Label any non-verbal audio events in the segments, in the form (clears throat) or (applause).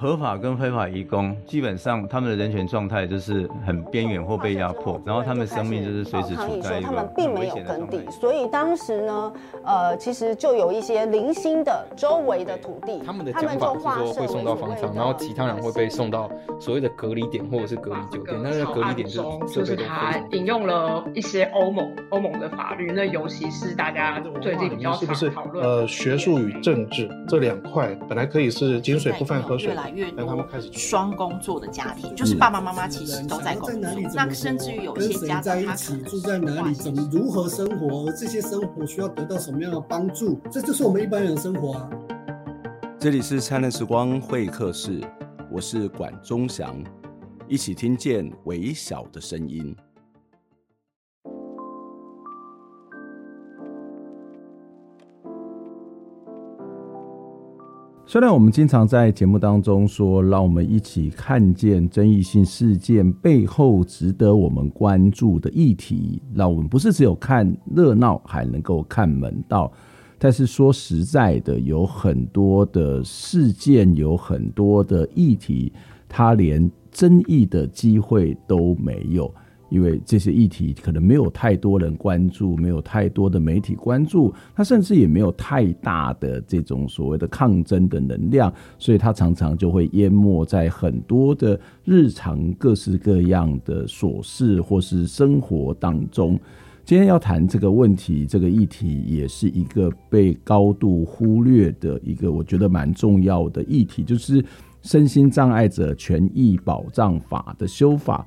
合法跟非法移工，基本上他们的人权状态就是很边缘或被压迫，然后他们生命就是随时处在一个。他们并没有耕地，所以当时呢，呃，其实就有一些零星的周围的土地，他们的讲法是说会送到方舱，然后其他人会被送到所谓的隔离点或者是隔离酒店。那个隔离点就是就是他引用了一些欧盟欧盟的法律，那尤其是大家最近比较常讨论呃学术与政治这两块，本来可以是井水不犯河水。越多双工作的家庭，就是爸爸妈妈其实都在工作，那甚至于有一些家庭他可能住在哪里，怎么如何生活，而这些生活需要得到什么样的帮助，这就是我们一般人的生活啊。这里是灿烂时光会客室，我是管中祥，一起听见微小的声音。虽然我们经常在节目当中说，让我们一起看见争议性事件背后值得我们关注的议题，让我们不是只有看热闹，还能够看门道。但是说实在的，有很多的事件，有很多的议题，它连争议的机会都没有。因为这些议题可能没有太多人关注，没有太多的媒体关注，它甚至也没有太大的这种所谓的抗争的能量，所以它常常就会淹没在很多的日常各式各样的琐事或是生活当中。今天要谈这个问题，这个议题也是一个被高度忽略的一个，我觉得蛮重要的议题，就是身心障碍者权益保障法的修法。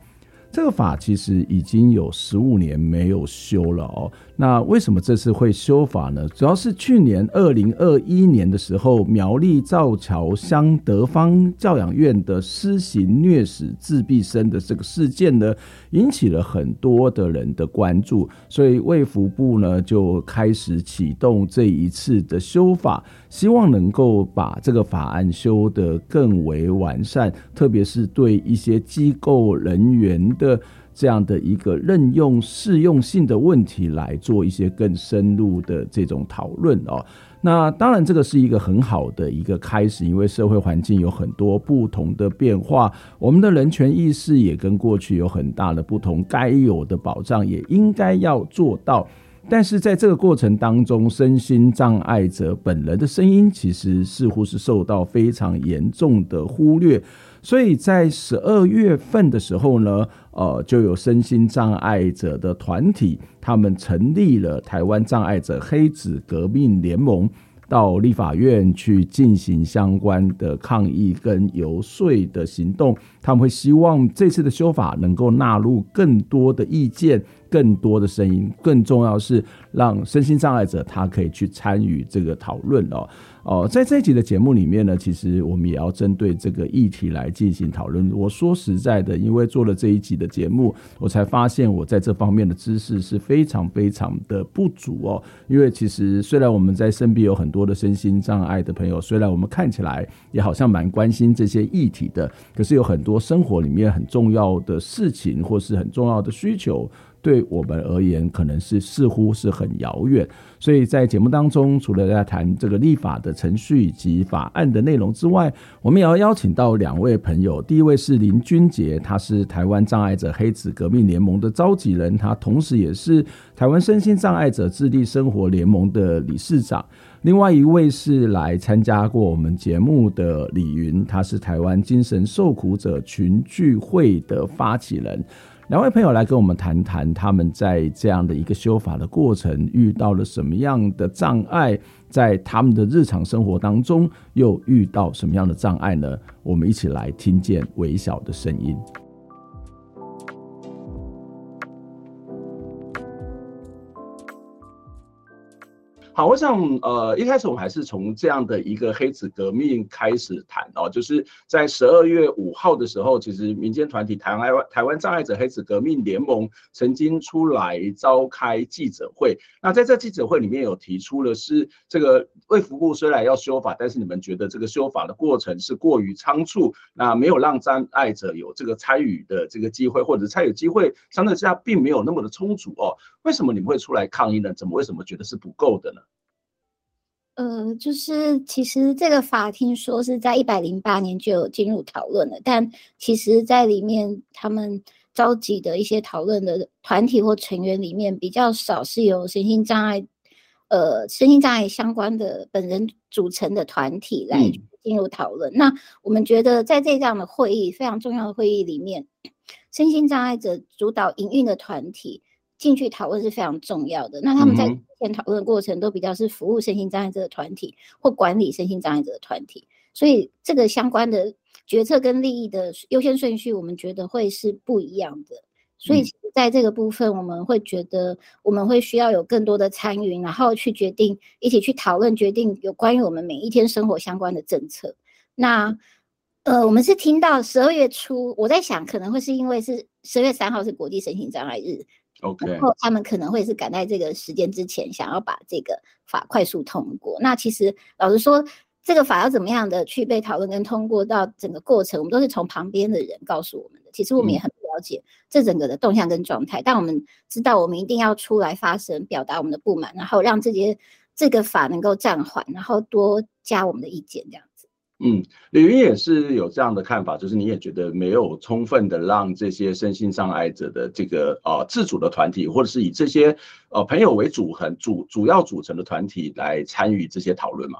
这个法其实已经有十五年没有修了哦。那为什么这次会修法呢？主要是去年二零二一年的时候，苗栗造桥乡德芳教养院的施行虐死自闭生的这个事件呢，引起了很多的人的关注，所以卫福部呢就开始启动这一次的修法，希望能够把这个法案修得更为完善，特别是对一些机构人员的。这样的一个任用适用性的问题来做一些更深入的这种讨论哦。那当然，这个是一个很好的一个开始，因为社会环境有很多不同的变化，我们的人权意识也跟过去有很大的不同，该有的保障也应该要做到。但是在这个过程当中，身心障碍者本人的声音其实似乎是受到非常严重的忽略。所以在十二月份的时候呢，呃，就有身心障碍者的团体，他们成立了台湾障碍者黑子革命联盟，到立法院去进行相关的抗议跟游说的行动。他们会希望这次的修法能够纳入更多的意见。更多的声音，更重要是让身心障碍者他可以去参与这个讨论哦哦，在这一集的节目里面呢，其实我们也要针对这个议题来进行讨论。我说实在的，因为做了这一集的节目，我才发现我在这方面的知识是非常非常的不足哦。因为其实虽然我们在身边有很多的身心障碍的朋友，虽然我们看起来也好像蛮关心这些议题的，可是有很多多生活里面很重要的事情或是很重要的需求。对我们而言，可能是似乎是很遥远，所以在节目当中，除了在谈这个立法的程序以及法案的内容之外，我们也要邀请到两位朋友。第一位是林君杰，他是台湾障碍者黑子革命联盟的召集人，他同时也是台湾身心障碍者自立生活联盟的理事长。另外一位是来参加过我们节目的李云，他是台湾精神受苦者群聚会的发起人。两位朋友来跟我们谈谈，他们在这样的一个修法的过程遇到了什么样的障碍，在他们的日常生活当中又遇到什么样的障碍呢？我们一起来听见微小的声音。好，我想，呃，一开始我们还是从这样的一个黑子革命开始谈哦，就是在十二月五号的时候，其实民间团体台湾台湾障碍者黑子革命联盟曾经出来召开记者会。那在这记者会里面有提出了是这个卫福部虽然要修法，但是你们觉得这个修法的过程是过于仓促，那没有让障碍者有这个参与的这个机会，或者参与机会相对之下并没有那么的充足哦。为什么你们会出来抗议呢？怎么为什么觉得是不够的呢？呃，就是其实这个法庭说是在一百零八年就有进入讨论了，但其实在里面他们召集的一些讨论的团体或成员里面比较少是由身心障碍，呃，身心障碍相关的本人组成的团体来进入讨论。嗯、那我们觉得在这样的会议非常重要的会议里面，身心障碍者主导营运的团体。进去讨论是非常重要的。那他们在之前讨论的过程都比较是服务身心障碍者的团体或管理身心障碍者的团体，所以这个相关的决策跟利益的优先顺序，我们觉得会是不一样的。所以在这个部分，我们会觉得我们会需要有更多的参与，然后去决定，一起去讨论决定有关于我们每一天生活相关的政策。那呃，我们是听到十二月初，我在想可能会是因为是十二月三号是国际身心障碍日。OK，然后他们可能会是赶在这个时间之前，想要把这个法快速通过。那其实老实说，这个法要怎么样的去被讨论跟通过，到整个过程，我们都是从旁边的人告诉我们的。其实我们也很了解这整个的动向跟状态，嗯、但我们知道我们一定要出来发声，表达我们的不满，然后让这些这个法能够暂缓，然后多加我们的意见，这样。嗯，李云也是有这样的看法，就是你也觉得没有充分的让这些身心障碍者的这个呃自主的团体，或者是以这些呃朋友为主很主主要组成的团体来参与这些讨论吗？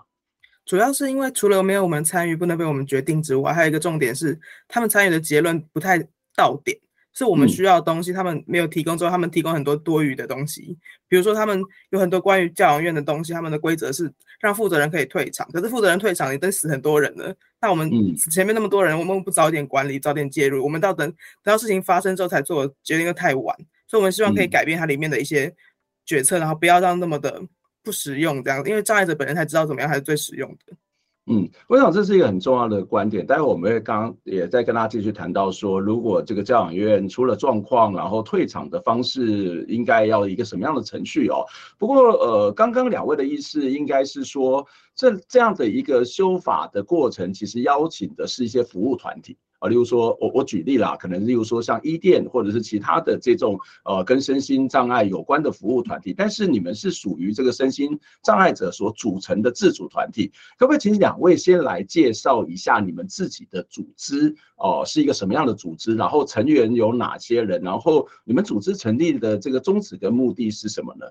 主要是因为除了没有我们参与不能被我们决定之外，还有一个重点是他们参与的结论不太到点。是我们需要的东西，他们没有提供之后，他们提供很多多余的东西。比如说，他们有很多关于教养院的东西，他们的规则是让负责人可以退场，可是负责人退场，你等死很多人了。那我们前面那么多人，我们不早点管理，早点介入，我们到等等到事情发生之后才做决定，又太晚。所以，我们希望可以改变它里面的一些决策，然后不要让那么的不实用这样，因为障碍者本人才知道怎么样才是最实用的。嗯，我想这是一个很重要的观点。待会我们会刚也在跟大家继续谈到说，如果这个教养院出了状况，然后退场的方式应该要一个什么样的程序哦？不过呃，刚刚两位的意思应该是说，这这样的一个修法的过程，其实邀请的是一些服务团体。啊，例如说，我我举例啦，可能例如说像伊甸或者是其他的这种呃跟身心障碍有关的服务团体，但是你们是属于这个身心障碍者所组成的自主团体，可不可以请两位先来介绍一下你们自己的组织哦、是一个什么样的组织？然后成员有哪些人？然后你们组织成立的这个宗旨跟目的是什么呢？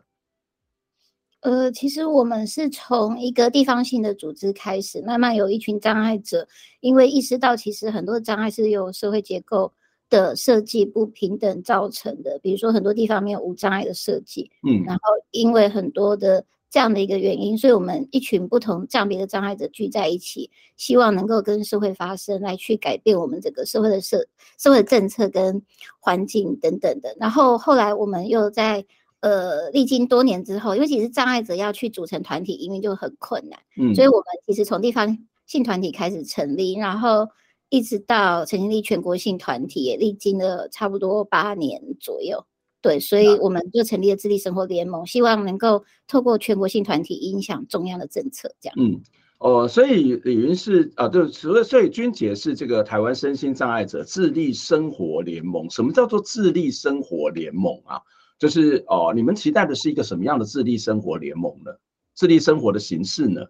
呃，其实我们是从一个地方性的组织开始，慢慢有一群障碍者，因为意识到其实很多障碍是由社会结构的设计不平等造成的，比如说很多地方没有无障碍的设计，嗯，然后因为很多的这样的一个原因，所以我们一群不同障别的障碍者聚在一起，希望能够跟社会发声，来去改变我们整个社会的社社会的政策跟环境等等的。然后后来我们又在。呃，历经多年之后，因为其实障碍者要去组成团体，因为就很困难，嗯，所以我们其实从地方性团体开始成立，然后一直到成立全国性团体，也历经了差不多八年左右，对，所以我们就成立了智力生活联盟，希望能够透过全国性团体影响中央的政策，这样。嗯，哦，所以李云是啊，对，除了所以君姐是这个台湾身心障碍者智力生活联盟，什么叫做智力生活联盟啊？就是哦，你们期待的是一个什么样的自立生活联盟呢？自立生活的形式呢？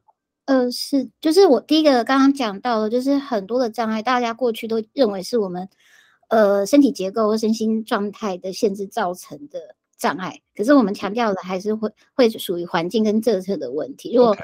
呃，是，就是我第一个刚刚讲到的，就是很多的障碍，大家过去都认为是我们呃身体结构或身心状态的限制造成的障碍，可是我们强调的还是会会属于环境跟政策的问题。如果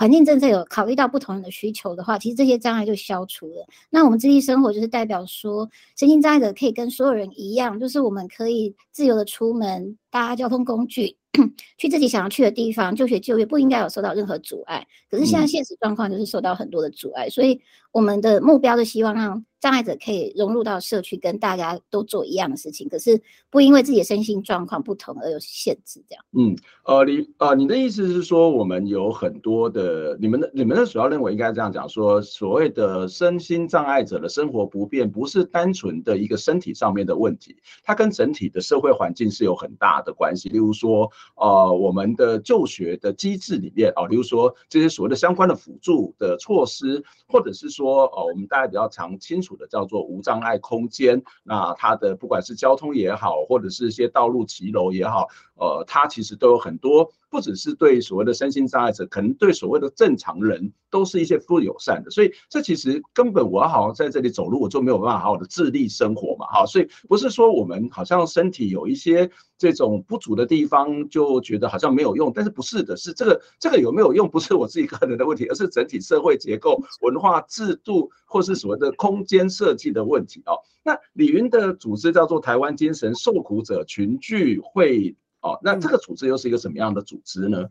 环境政策有考虑到不同人的需求的话，其实这些障碍就消除了。那我们自立生活就是代表说，身心障碍者可以跟所有人一样，就是我们可以自由的出门，搭交通工具。(coughs) 去自己想要去的地方，就学就业不应该有受到任何阻碍。可是现在现实状况就是受到很多的阻碍，所以我们的目标是希望让障碍者可以融入到社区，跟大家都做一样的事情。可是不因为自己的身心状况不同而有限制，这样。嗯，呃，你呃，你的意思是说，我们有很多的，你们的你们的主要认为应该这样讲说，所谓的身心障碍者的生活不便，不是单纯的一个身体上面的问题，它跟整体的社会环境是有很大的关系。例如说。呃，我们的就学的机制里面啊，比如说这些所谓的相关的辅助的措施，或者是说，呃，我们大家比较常清楚叫做无障碍空间，那它的不管是交通也好，或者是一些道路骑楼也好，呃，它其实都有很多不只是对所谓的身心障碍者，可能对所谓的正常人都是一些不友善的。所以这其实根本我好好在这里走路，我就没有办法好好的自立生活嘛，哈。所以不是说我们好像身体有一些这种不足的地方，就觉得好像没有用，但是不是的，是这个这个有没有用，不是我自己个人的问题，而是整体社会结构、文化制度或是所谓的空间设计的问题哦。那李云的组织叫做台湾精神受苦者群聚会哦，那这个组织又是一个什么样的组织呢？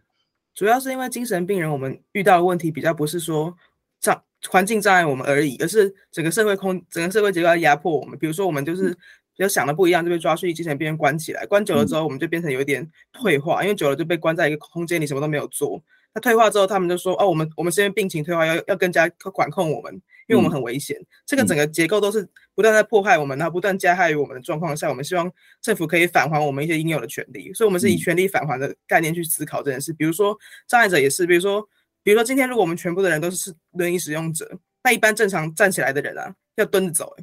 主要是因为精神病人我们遇到的问题比较不是说障环境障碍我们而已，而是整个社会空整个社会结构要压迫我们。比如说我们就是比较想的不一样，就被抓去精神病院关起来，关久了之后我们就变成有一点退化，因为久了就被关在一个空间里，什么都没有做。那退化之后，他们就说：“哦，我们我们是因为病情退化，要要更加管控我们，因为我们很危险。嗯”这个整个结构都是不断在迫害我们，然后不断加害于我们的状况下，我们希望政府可以返还我们一些应有的权利。所以，我们是以权利返还的概念去思考这件事。比如说，障碍者也是，比如说，比如说今天如果我们全部的人都是轮椅使用者，那一般正常站起来的人啊，要蹲着走。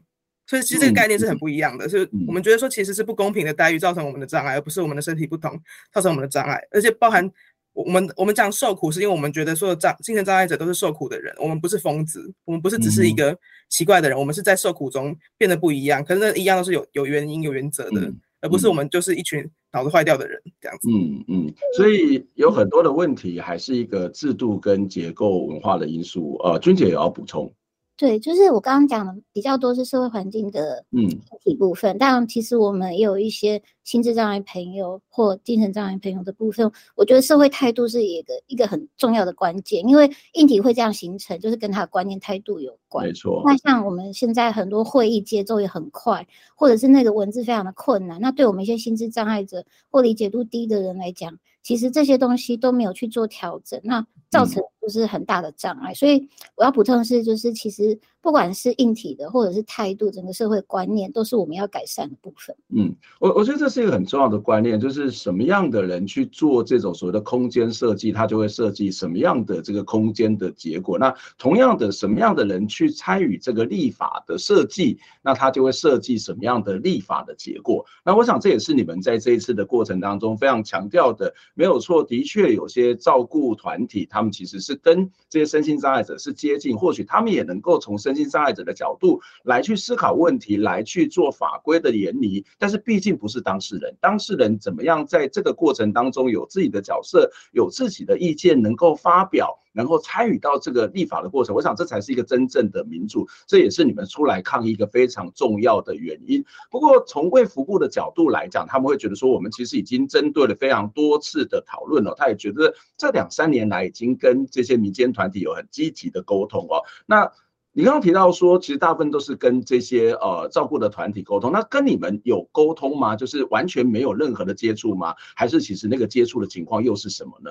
所以，其实这个概念是很不一样的。所以我们觉得说，其实是不公平的待遇造成我们的障碍，而不是我们的身体不同造成我们的障碍，而且包含。我们我们讲受苦，是因为我们觉得所有障精神障碍者都是受苦的人，我们不是疯子，我们不是只是一个奇怪的人，嗯、我们是在受苦中变得不一样。可是那一样都是有有原因有原则的，嗯、而不是我们就是一群脑子坏掉的人这样子。嗯嗯，所以有很多的问题还是一个制度跟结构文化的因素。呃，君姐也要补充。对，就是我刚刚讲的比较多是社会环境的嗯体部分，嗯、但其实我们也有一些心智障碍朋友或精神障碍朋友的部分。我觉得社会态度是一个一个很重要的关键，因为硬体会这样形成，就是跟他的观念态度有关。没错。那像我们现在很多会议节奏也很快，或者是那个文字非常的困难，那对我们一些心智障碍者或理解度低的人来讲，其实这些东西都没有去做调整，那造成。不是很大的障碍，所以我要补充的是，就是其实不管是硬体的，或者是态度，整个社会观念都是我们要改善的部分。嗯，我我觉得这是一个很重要的观念，就是什么样的人去做这种所谓的空间设计，他就会设计什么样的这个空间的结果。那同样的，什么样的人去参与这个立法的设计，那他就会设计什么样的立法的结果。那我想这也是你们在这一次的过程当中非常强调的，没有错，的确有些照顾团体，他们其实是。跟这些身心障碍者是接近，或许他们也能够从身心障碍者的角度来去思考问题，来去做法规的研拟。但是毕竟不是当事人，当事人怎么样在这个过程当中有自己的角色，有自己的意见，能够发表。能够参与到这个立法的过程，我想这才是一个真正的民主，这也是你们出来抗议一个非常重要的原因。不过从卫福部的角度来讲，他们会觉得说，我们其实已经针对了非常多次的讨论了，他也觉得这两三年来已经跟这些民间团体有很积极的沟通哦。那你刚刚提到说，其实大部分都是跟这些呃照顾的团体沟通，那跟你们有沟通吗？就是完全没有任何的接触吗？还是其实那个接触的情况又是什么呢？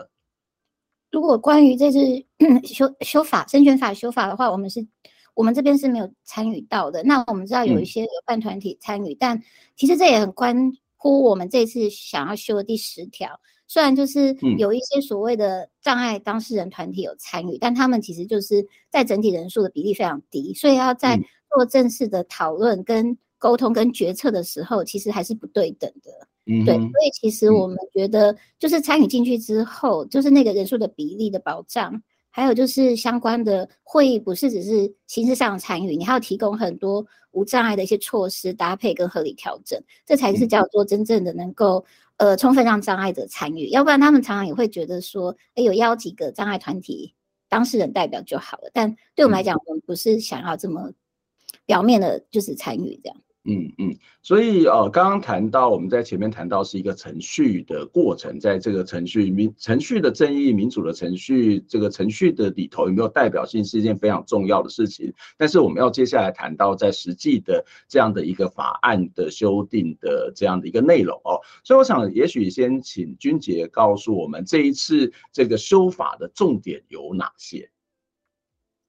如果关于这次 (clears throat) 修修法、生权法修法的话，我们是，我们这边是没有参与到的。那我们知道有一些有办团体参与，嗯、但其实这也很关乎我们这次想要修的第十条。虽然就是有一些所谓的障碍当事人团体有参与，嗯、但他们其实就是在整体人数的比例非常低，所以要在做正式的讨论、跟沟通、跟决策的时候，其实还是不对等的。嗯，对，所以其实我们觉得，就是参与进去之后，嗯、就是那个人数的比例的保障，还有就是相关的会议，不是只是形式上参与，你还要提供很多无障碍的一些措施搭配跟合理调整，这才是叫做真正的能够呃充分让障碍者参与，要不然他们常常也会觉得说，哎，有邀几个障碍团体当事人代表就好了，但对我们来讲，我们不是想要这么表面的，就是参与这样。嗯嗯，所以呃，刚刚谈到我们在前面谈到是一个程序的过程，在这个程序民程序的正义、民主的程序，这个程序的里头有没有代表性是一件非常重要的事情。但是我们要接下来谈到在实际的这样的一个法案的修订的这样的一个内容哦，所以我想也许先请君杰告诉我们这一次这个修法的重点有哪些。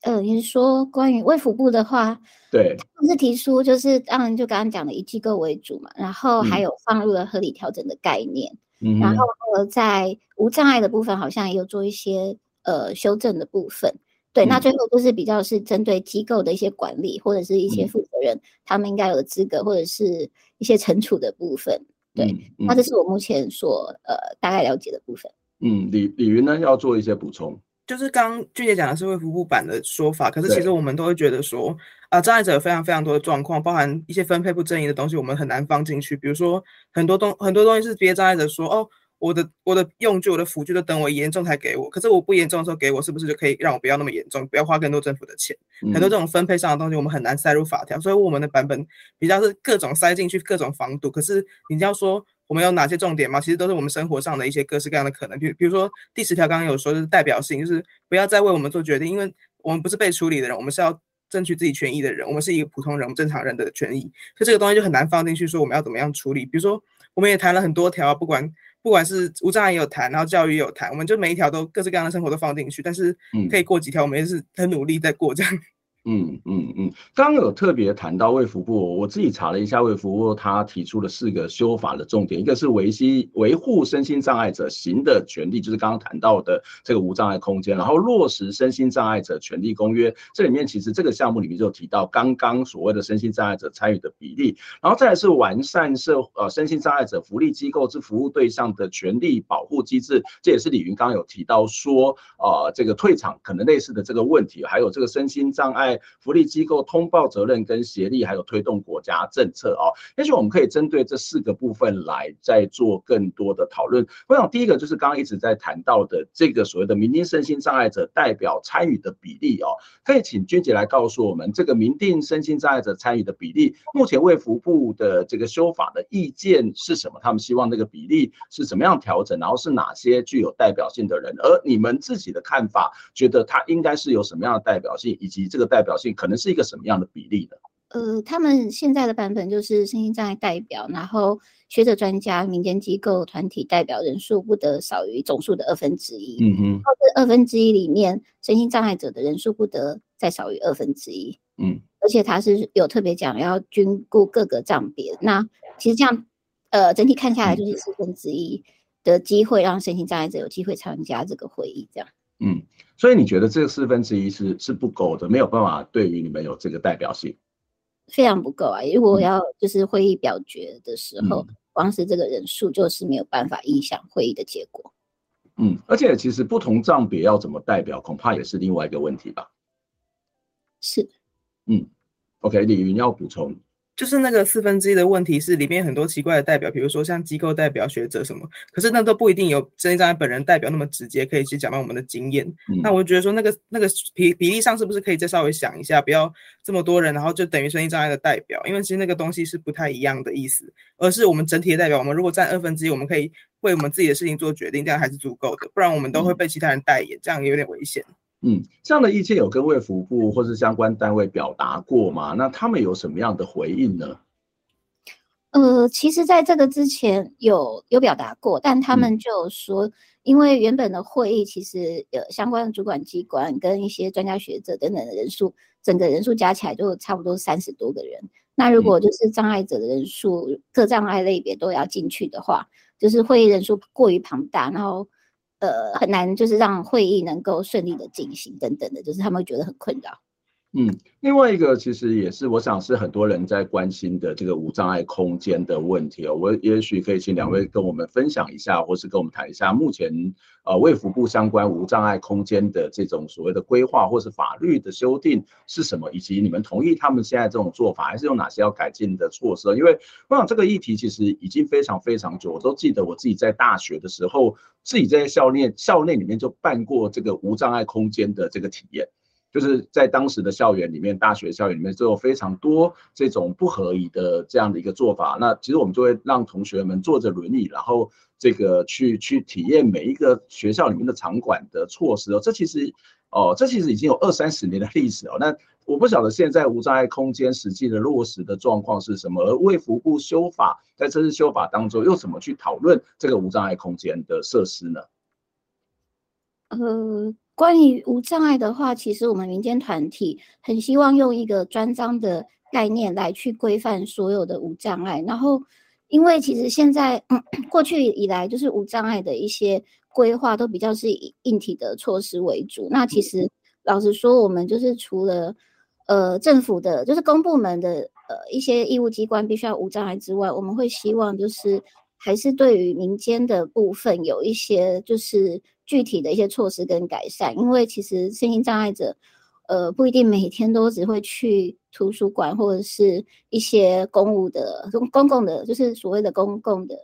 呃，你是说关于卫福部的话，对，是提出就是当然就刚刚讲的以机构为主嘛，然后还有放入了合理调整的概念，嗯，然后呃在无障碍的部分好像也有做一些呃修正的部分，对，嗯、那最后就是比较是针对机构的一些管理或者是一些负责人、嗯、他们应该有的资格或者是一些惩处的部分，对，那这是我目前所呃大概了解的部分。嗯，李李云呢要做一些补充，就是刚刚俊杰讲的社会服务版的说法，可是其实我们都会觉得说，啊、呃，障碍者有非常非常多的状况，包含一些分配不正义的东西，我们很难放进去。比如说很多东很多东西是别的障碍者说，哦，我的我的用具、我的辅具都等我严重才给我，可是我不严重的时候给我，是不是就可以让我不要那么严重，不要花更多政府的钱？嗯、很多这种分配上的东西，我们很难塞入法条，所以我们的版本比较是各种塞进去，各种防堵。可是你要说。我们有哪些重点吗？其实都是我们生活上的一些各式各样的可能，比比如说第十条刚刚有说就是代表性，就是不要再为我们做决定，因为我们不是被处理的人，我们是要争取自己权益的人，我们是一个普通人，正常人的权益，所以这个东西就很难放进去说我们要怎么样处理。比如说我们也谈了很多条，不管不管是无障碍也有谈，然后教育也有谈，我们就每一条都各式各样的生活都放进去，但是可以过几条，我们也是很努力在过这样。嗯嗯嗯，刚刚有特别谈到卫福部，我自己查了一下卫福部，他提出了四个修法的重点，一个是维系维护身心障碍者行的权利，就是刚刚谈到的这个无障碍空间，然后落实身心障碍者权利公约，这里面其实这个项目里面就提到刚刚所谓的身心障碍者参与的比例，然后再是完善社呃身心障碍者福利机构之服务对象的权利保护机制，这也是李云刚刚有提到说，呃这个退场可能类似的这个问题，还有这个身心障碍。福利机构通报责任跟协力，还有推动国家政策哦。也许我们可以针对这四个部分来再做更多的讨论。我想第一个就是刚刚一直在谈到的这个所谓的民定身心障碍者代表参与的比例哦，可以请君姐来告诉我们这个民定身心障碍者参与的比例，目前卫福部的这个修法的意见是什么？他们希望那个比例是怎么样调整？然后是哪些具有代表性的人？而你们自己的看法，觉得他应该是有什么样的代表性，以及这个代表性可能是一个什么样的比例呢？呃，他们现在的版本就是身心障碍代表，然后学者专家、民间机构团体代表人数不得少于总数的二分之一。嗯哼，然后这二分之一里面，身心障碍者的人数不得再少于二分之一。嗯，而且他是有特别讲要均顾各个障别。那其实这样，呃，整体看下来就是四分之一的机会让身心障碍者有机会参加这个会议，这样。嗯，所以你觉得这个四分之一是是不够的，没有办法对于你们有这个代表性，非常不够啊！如果要就是会议表决的时候，嗯、光是这个人数就是没有办法影响会议的结果。嗯，而且其实不同账别要怎么代表，恐怕也是另外一个问题吧。是，嗯，OK，李云要补充。就是那个四分之一的问题是里面很多奇怪的代表，比如说像机构代表、学者什么，可是那都不一定有身心障碍本人代表那么直接，可以去讲到我们的经验。嗯、那我觉得说那个那个比比例上是不是可以再稍微想一下，不要这么多人，然后就等于身心障碍的代表，因为其实那个东西是不太一样的意思，而是我们整体的代表。我们如果占二分之一，我们可以为我们自己的事情做决定，这样还是足够的，不然我们都会被其他人代言，这样有点危险。嗯，这样的意见有跟卫福部或是相关单位表达过吗？那他们有什么样的回应呢？呃，其实，在这个之前有有表达过，但他们就说，因为原本的会议其实有相关的主管机关跟一些专家学者等等的人数，整个人数加起来就差不多三十多个人。那如果就是障碍者的人数，各障碍类别都要进去的话，就是会议人数过于庞大，然后呃很难就是让会议能够顺利的进行等等的，就是他们会觉得很困扰。嗯，另外一个其实也是，我想是很多人在关心的这个无障碍空间的问题哦。我也许可以请两位跟我们分享一下，或是跟我们谈一下目前呃卫福部相关无障碍空间的这种所谓的规划或是法律的修订是什么，以及你们同意他们现在这种做法，还是有哪些要改进的措施？因为我想这个议题其实已经非常非常久，我都记得我自己在大学的时候，自己在校内校内里面就办过这个无障碍空间的这个体验。就是在当时的校园里面，大学校园里面就有非常多这种不合理的这样的一个做法。那其实我们就会让同学们坐着轮椅，然后这个去去体验每一个学校里面的场馆的措施哦。这其实哦，这其实已经有二三十年的历史哦。那我不晓得现在无障碍空间实际的落实的状况是什么，而卫福部修法在这次修法当中又怎么去讨论这个无障碍空间的设施呢？嗯。关于无障碍的话，其实我们民间团体很希望用一个专章的概念来去规范所有的无障碍。然后，因为其实现在，嗯，过去以来就是无障碍的一些规划都比较是以硬体的措施为主。那其实老实说，我们就是除了呃政府的，就是公部门的呃一些义务机关必须要无障碍之外，我们会希望就是还是对于民间的部分有一些就是具体的一些措施跟改善，因为其实身心障碍者，呃，不一定每天都只会去图书馆或者是一些公务的公公共的，就是所谓的公共的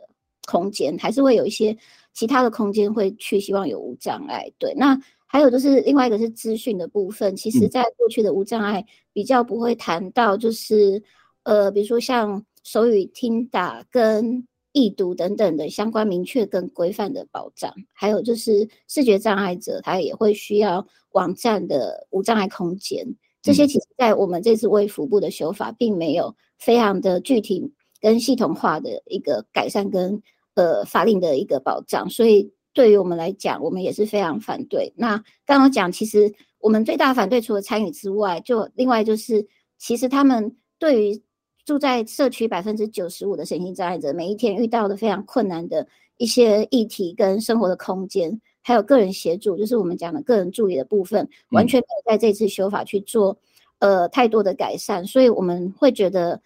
空间，还是会有一些其他的空间会去，希望有无障碍。对，那还有就是另外一个是资讯的部分，其实在过去的无障碍比较不会谈到，就是呃，比如说像手语听打跟。易读等等的相关明确跟规范的保障，还有就是视觉障碍者，他也会需要网站的无障碍空间。这些其实在我们这次微服部的修法，并没有非常的具体跟系统化的一个改善跟呃法令的一个保障，所以对于我们来讲，我们也是非常反对。那刚刚讲，其实我们最大反对，除了参与之外，就另外就是，其实他们对于。住在社区百分之九十五的身心障碍者，每一天遇到的非常困难的一些议题跟生活的空间，还有个人协助，就是我们讲的个人助理的部分，完全没有在这次修法去做呃太多的改善，所以我们会觉得。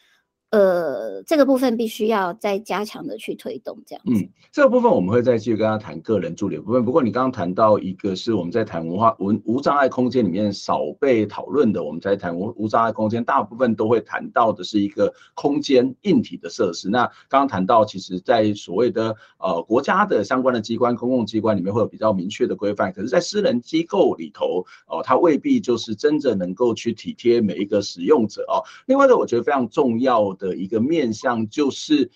呃，这个部分必须要再加强的去推动，这样。嗯，这个部分我们会再继续跟他谈个人助理的部分。不过你刚刚谈到一个是我们在谈文化文无障碍空间里面少被讨论的，我们在谈无无障碍空间，大部分都会谈到的是一个空间硬体的设施。那刚刚谈到，其实，在所谓的呃国家的相关的机关、公共机关里面会有比较明确的规范，可是，在私人机构里头，哦、呃，它未必就是真正能够去体贴每一个使用者哦。另外一个我觉得非常重要的一个面向就是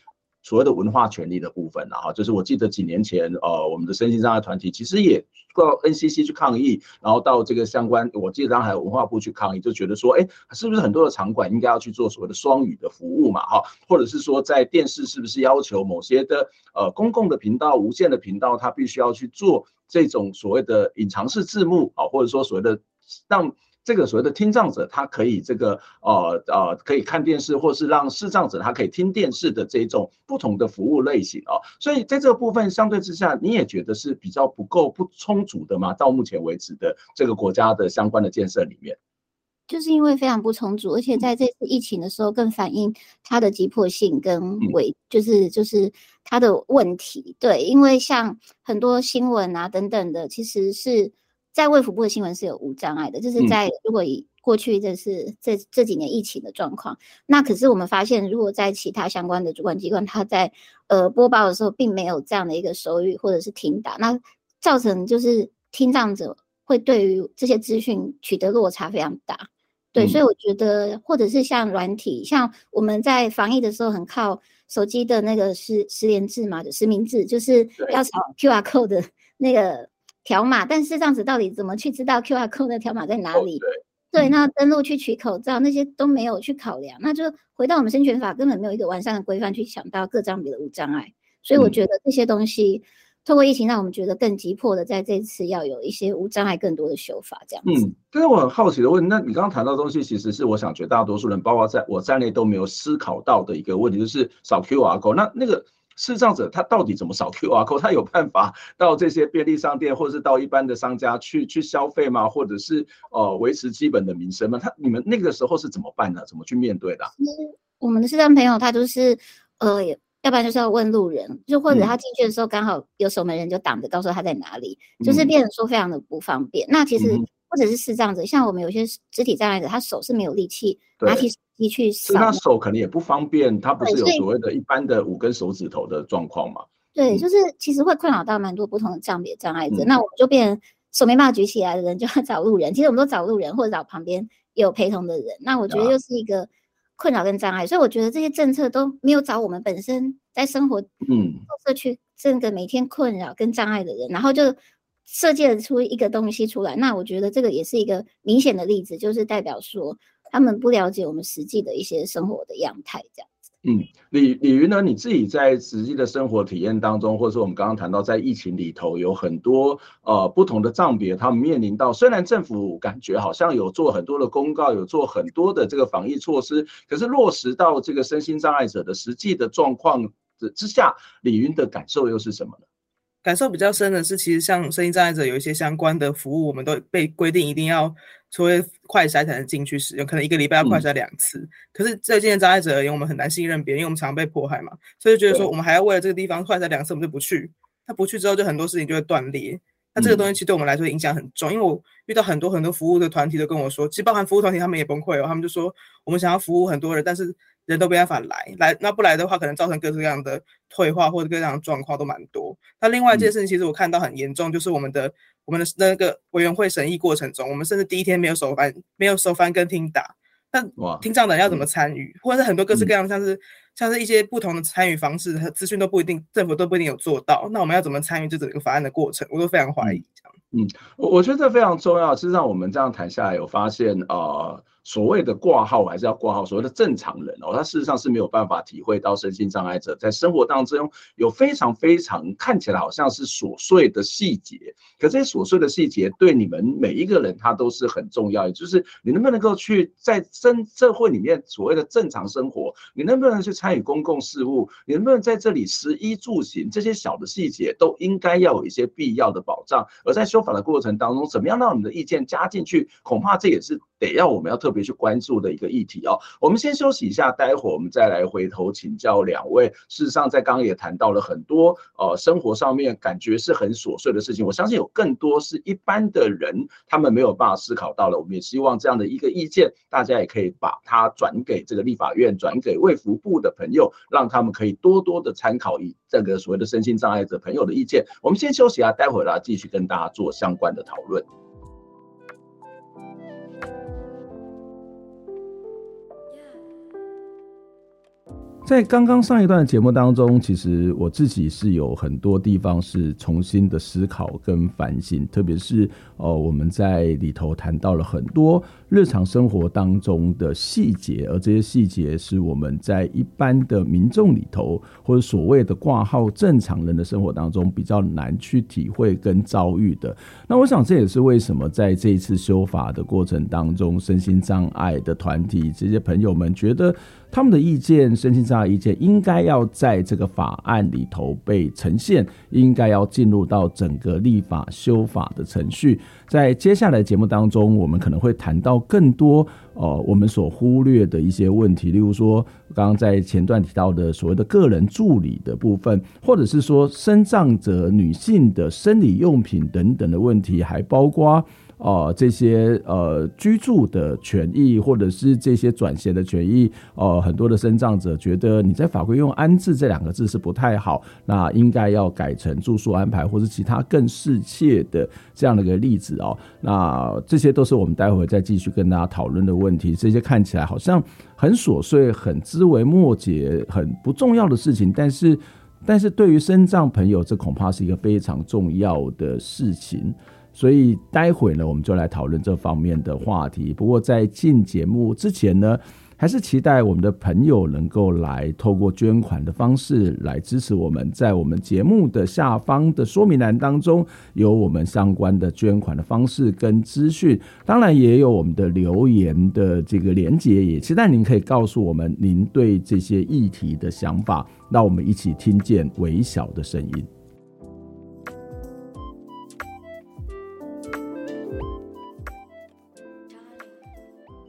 所谓的文化权利的部分了哈，就是我记得几年前，呃，我们的身心障碍团体其实也到 NCC 去抗议，然后到这个相关，我记得当时还有文化部去抗议，就觉得说，哎，是不是很多的场馆应该要去做所谓的双语的服务嘛，哈，或者是说在电视是不是要求某些的呃公共的频道、无线的频道，它必须要去做这种所谓的隐藏式字幕啊，或者说所谓的让。这个所谓的听障者，他可以这个呃呃可以看电视，或是让视障者他可以听电视的这种不同的服务类型哦。所以在这个部分相对之下，你也觉得是比较不够不充足的吗？到目前为止的这个国家的相关的建设里面，就是因为非常不充足，而且在这次疫情的时候更反映它的急迫性跟为就是就是它的问题。对，因为像很多新闻啊等等的，其实是。在卫福部的新闻是有无障碍的，就是在如果以过去这是这这几年疫情的状况，那可是我们发现，如果在其他相关的主管机关，他在呃播报的时候，并没有这样的一个手语或者是听打，那造成就是听障者会对于这些资讯取得落差非常大。对，所以我觉得，或者是像软体，像我们在防疫的时候，很靠手机的那个实实联制嘛就实名制，就是要扫 QR code 的那个。条码，但是这样子到底怎么去知道 QR code 的条码在哪里？对，那登录去取口罩那些都没有去考量，那就回到我们生权法根本没有一个完善的规范去想到各障别的无障碍，所以我觉得这些东西透过疫情让我们觉得更急迫的在这次要有一些无障碍更多的修法这样子。嗯，但是我很好奇的问，那你刚刚谈到的东西，其实是我想绝大多数人，包括在我在内都没有思考到的一个问题，就是扫 QR code，那那个。视障者他到底怎么扫 (laughs) QR code？他有办法到这些便利商店，或者是到一般的商家去去消费吗？或者是呃维持基本的民生吗？他你们那个时候是怎么办呢？怎么去面对的？我们的视障朋友他就是呃，要不然就是要问路人，就或者他进去的时候刚好有守门人就挡着，告诉他在哪里，嗯、就是变得说非常的不方便。那其实或者是视障者，像我们有些肢体障碍者，他手是没有力气拿起手机。去扫，他手可能也不方便，他不是有所谓的一般的五根手指头的状况嘛？对，就是其实会困扰到蛮多不同的障别障碍者。嗯、那我们就变手没办法举起来的人，就要找路人。其实我们都找路人，或者找旁边有陪同的人。那我觉得又是一个困扰跟障碍，啊、所以我觉得这些政策都没有找我们本身在生活嗯社区这个每天困扰跟障碍的人，然后就设计了出一个东西出来。那我觉得这个也是一个明显的例子，就是代表说。他们不了解我们实际的一些生活的样态，这样子。嗯，李李云呢？你自己在实际的生活体验当中，或者说我们刚刚谈到在疫情里头，有很多呃不同的障别，他们面临到虽然政府感觉好像有做很多的公告，有做很多的这个防疫措施，可是落实到这个身心障碍者的实际的状况之之下，李云的感受又是什么呢？感受比较深的是，其实像身心障碍者有一些相关的服务，我们都被规定一定要除非快筛才能进去使用，可能一个礼拜要快筛两次。嗯、可是对精神障碍者而言，我们很难信任别人，因为我们常常被迫害嘛，所以就觉得说我们还要为了这个地方快筛两次，我们就不去。那不去之后，就很多事情就会断裂。那这个东西其实对我们来说影响很重，因为我遇到很多很多服务的团体都跟我说，其实包含服务团体他们也崩溃哦，他们就说我们想要服务很多人，但是。人都没办法来，来那不来的话，可能造成各式各样的退化或者各样的状况都蛮多。那另外一件事情，其实我看到很严重，就是我们的我们的那个委员会审议过程中，我们甚至第一天没有手翻，没有手翻跟听打，那听障的人要怎么参与，或者是很多各式各样，像是像是一些不同的参与方式和资讯都不一定，政府都不一定有做到。那我们要怎么参与这整个法案的过程，我都非常怀疑。这样，嗯，我我觉得这非常重要。事实上，我们这样谈下来，有发现啊。呃所谓的挂号还是要挂号，所谓的正常人哦，他事实上是没有办法体会到身心障碍者在生活当中有非常非常看起来好像是琐碎的细节，可这些琐碎的细节对你们每一个人他都是很重要也，就是你能不能够去在生社会里面所谓的正常生活，你能不能去参与公共事务，你能不能在这里食衣住行这些小的细节都应该要有一些必要的保障，而在修法的过程当中，怎么样让你的意见加进去，恐怕这也是得要我们要特。别去关注的一个议题哦，我们先休息一下，待会儿我们再来回头请教两位。事实上，在刚刚也谈到了很多呃生活上面感觉是很琐碎的事情，我相信有更多是一般的人他们没有办法思考到了。我们也希望这样的一个意见，大家也可以把它转给这个立法院，转给卫福部的朋友，让他们可以多多的参考以这个所谓的身心障碍者朋友的意见。我们先休息啊，待会儿来继续跟大家做相关的讨论。在刚刚上一段的节目当中，其实我自己是有很多地方是重新的思考跟反省，特别是呃，我们在里头谈到了很多日常生活当中的细节，而这些细节是我们在一般的民众里头，或者所谓的挂号正常人的生活当中比较难去体会跟遭遇的。那我想这也是为什么在这一次修法的过程当中，身心障碍的团体这些朋友们觉得。他们的意见，身心障碍意见，应该要在这个法案里头被呈现，应该要进入到整个立法修法的程序。在接下来节目当中，我们可能会谈到更多呃，我们所忽略的一些问题，例如说刚刚在前段提到的所谓的个人助理的部分，或者是说身障者女性的生理用品等等的问题，还包括。哦、呃，这些呃居住的权益，或者是这些转衔的权益，呃，很多的身障者觉得你在法规用“安置”这两个字是不太好，那应该要改成住宿安排，或是其他更适切的这样的一个例子哦。那这些都是我们待会再继续跟大家讨论的问题。这些看起来好像很琐碎、很枝微末节、很不重要的事情，但是，但是对于身障朋友，这恐怕是一个非常重要的事情。所以待会呢，我们就来讨论这方面的话题。不过在进节目之前呢，还是期待我们的朋友能够来透过捐款的方式来支持我们。在我们节目的下方的说明栏当中，有我们相关的捐款的方式跟资讯，当然也有我们的留言的这个连结。也期待您可以告诉我们您对这些议题的想法，让我们一起听见微小的声音。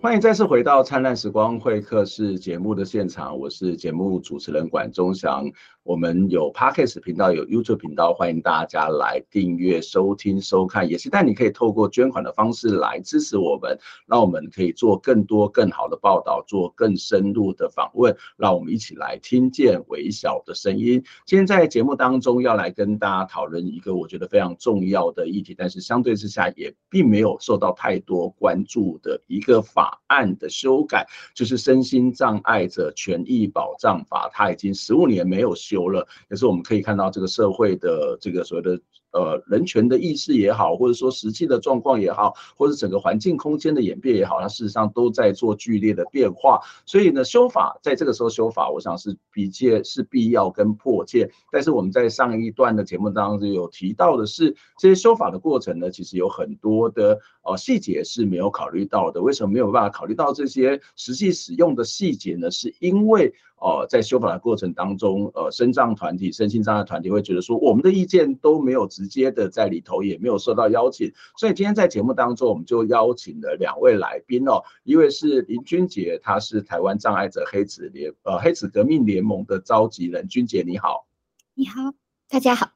欢迎再次回到《灿烂时光会客室》节目的现场，我是节目主持人管中祥。我们有 Podcast 频道，有 YouTube 频道，欢迎大家来订阅、收听、收看。也期待你可以透过捐款的方式来支持我们，让我们可以做更多、更好的报道，做更深入的访问，让我们一起来听见微小的声音。今天在节目当中要来跟大家讨论一个我觉得非常重要的议题，但是相对之下也并没有受到太多关注的一个法案的修改，就是《身心障碍者权益保障法》，它已经十五年没有修。有了，也是我们可以看到这个社会的这个所谓的。呃，人权的意识也好，或者说实际的状况也好，或者整个环境空间的演变也好，它事实上都在做剧烈的变化。所以呢，修法在这个时候修法，我想是比较是必要跟迫切。但是我们在上一段的节目当中有提到的是，这些修法的过程呢，其实有很多的呃细节是没有考虑到的。为什么没有办法考虑到这些实际使用的细节呢？是因为呃，在修法的过程当中，呃，身障团体、身心障碍团体会觉得说，我们的意见都没有直接的在里头，也没有受到邀请。所以今天在节目当中，我们就邀请了两位来宾哦，一位是林君杰，他是台湾障碍者黑子联呃黑子革命联盟的召集人，君杰你好。你好，大家好。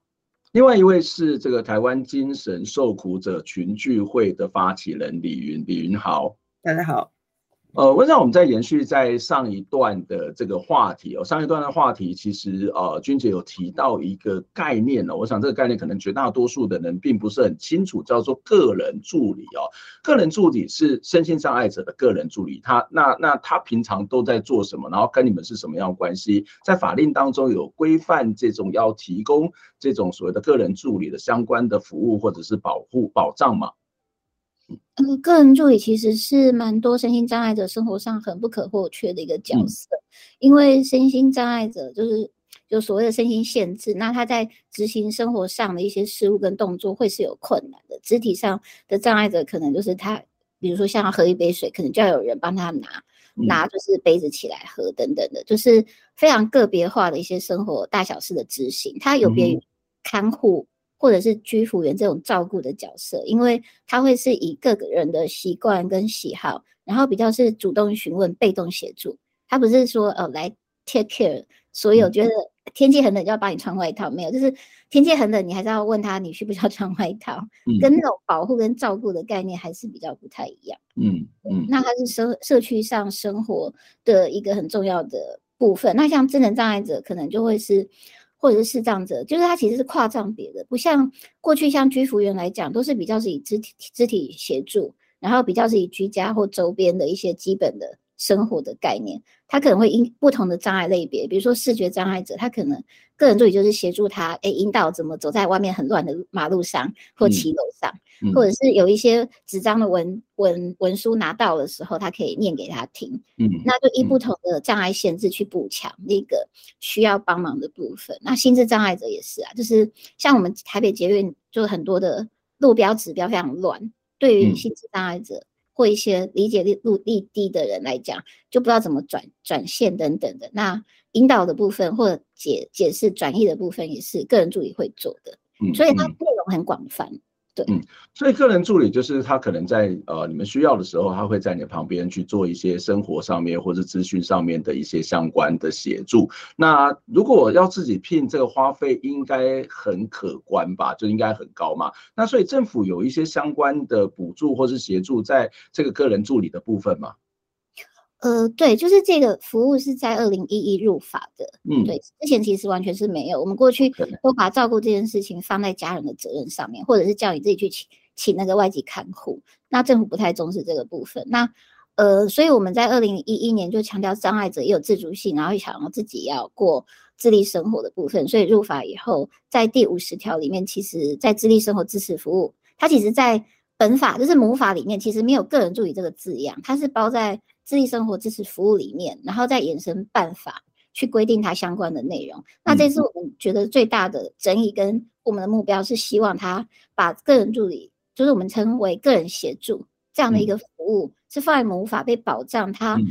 另外一位是这个台湾精神受苦者群聚会的发起人李云，李云好，大家好。呃，我想我们在延续在上一段的这个话题哦，上一段的话题其实呃，君姐有提到一个概念哦，我想这个概念可能绝大多数的人并不是很清楚，叫做个人助理哦。个人助理是身心障碍者的个人助理，他那那他平常都在做什么？然后跟你们是什么样关系？在法令当中有规范这种要提供这种所谓的个人助理的相关的服务或者是保护保障吗？嗯，个人助理其实是蛮多身心障碍者生活上很不可或缺的一个角色，嗯、因为身心障碍者就是有所谓的身心限制，那他在执行生活上的一些事物跟动作会是有困难的。肢体上的障碍者可能就是他，比如说像喝一杯水，可能就要有人帮他拿，嗯、拿就是杯子起来喝等等的，就是非常个别化的一些生活大小事的执行，他有别于看护。嗯或者是居服员这种照顾的角色，因为他会是以各个人的习惯跟喜好，然后比较是主动询问、被动协助。他不是说呃来 take care 所以我觉得天气很冷就要帮你穿外套，没有，就是天气很冷你还是要问他你需不需要穿外套，跟那种保护跟照顾的概念还是比较不太一样。嗯嗯，那他是社社区上生活的一个很重要的部分。那像智能障碍者可能就会是。或者是视障者，就是他其实是跨障别的，不像过去像居服员来讲，都是比较是以肢体肢体协助，然后比较是以居家或周边的一些基本的生活的概念。他可能会因不同的障碍类别，比如说视觉障碍者，他可能个人助理就是协助他，哎，引导怎么走在外面很乱的马路上或骑楼上。嗯嗯、或者是有一些纸张的文文文书拿到的时候，他可以念给他听。嗯，那就依不同的障碍限制去补强那个需要帮忙的部分。那心智障碍者也是啊，就是像我们台北捷运，就很多的路标指标非常乱，对于心智障碍者或一些理解力度力低的人来讲，就不知道怎么转转线等等的。那引导的部分或者解解释转译的部分，也是个人助理会做的。嗯，所以它内容很广泛。嗯，所以个人助理就是他可能在呃你们需要的时候，他会在你旁边去做一些生活上面或者资讯上面的一些相关的协助。那如果要自己聘，这个花费应该很可观吧？就应该很高嘛。那所以政府有一些相关的补助或是协助在这个个人助理的部分吗？呃，对，就是这个服务是在二零一一入法的，嗯，对，之前其实完全是没有，我们过去都把照顾这件事情放在家人的责任上面，或者是叫你自己去请请那个外籍看护，那政府不太重视这个部分，那呃，所以我们在二零一一年就强调障碍者也有自主性，然后也想要自己要过自立生活的部分，所以入法以后，在第五十条里面，其实在自立生活支持服务，它其实在本法就是母法里面，其实没有个人助理这个字样，它是包在。智力生活支持服务里面，然后再衍生办法去规定它相关的内容。那这次我们觉得最大的争议跟我们的目标是希望他把个人助理，就是我们称为个人协助这样的一个服务，是放在母法被保障他。他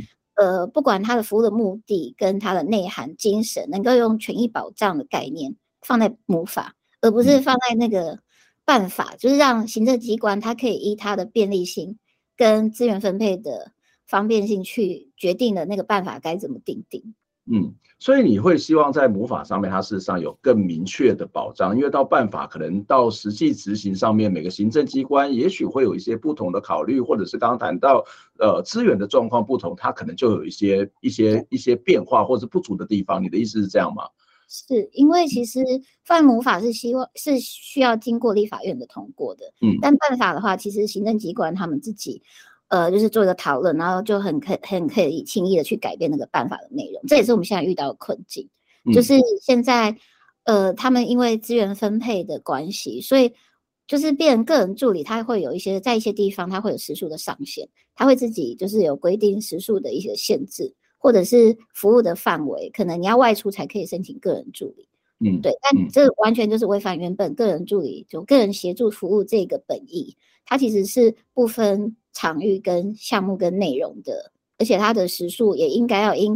呃，不管他的服务的目的跟他的内涵精神，能够用权益保障的概念放在母法，而不是放在那个办法，就是让行政机关它可以依它的便利性跟资源分配的。方便性去决定的那个办法该怎么订定？嗯，所以你会希望在母法上面，它事实上有更明确的保障，因为到办法可能到实际执行上面，每个行政机关也许会有一些不同的考虑，或者是刚刚谈到呃资源的状况不同，它可能就有一些一些一些变化或者不足的地方。你的意思是这样吗？是因为其实犯母法是希望是需要经过立法院的通过的，嗯，但办法的话，其实行政机关他们自己。呃，就是做一个讨论，然后就很可很可以轻易的去改变那个办法的内容，这也是我们现在遇到的困境。就是现在，呃，他们因为资源分配的关系，所以就是变成个人助理，他会有一些在一些地方他会有时数的上限，他会自己就是有规定时数的一些限制，或者是服务的范围，可能你要外出才可以申请个人助理。嗯，对，但这完全就是违反原本个人助理就个人协助服务这个本意，它其实是不分。场域跟项目跟内容的，而且它的时数也应该要因